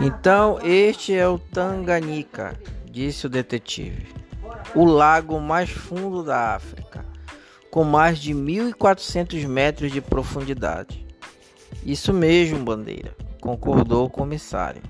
Então, este é o Tanganica, disse o detetive. O lago mais fundo da África, com mais de 1.400 metros de profundidade. Isso mesmo, bandeira, concordou o comissário.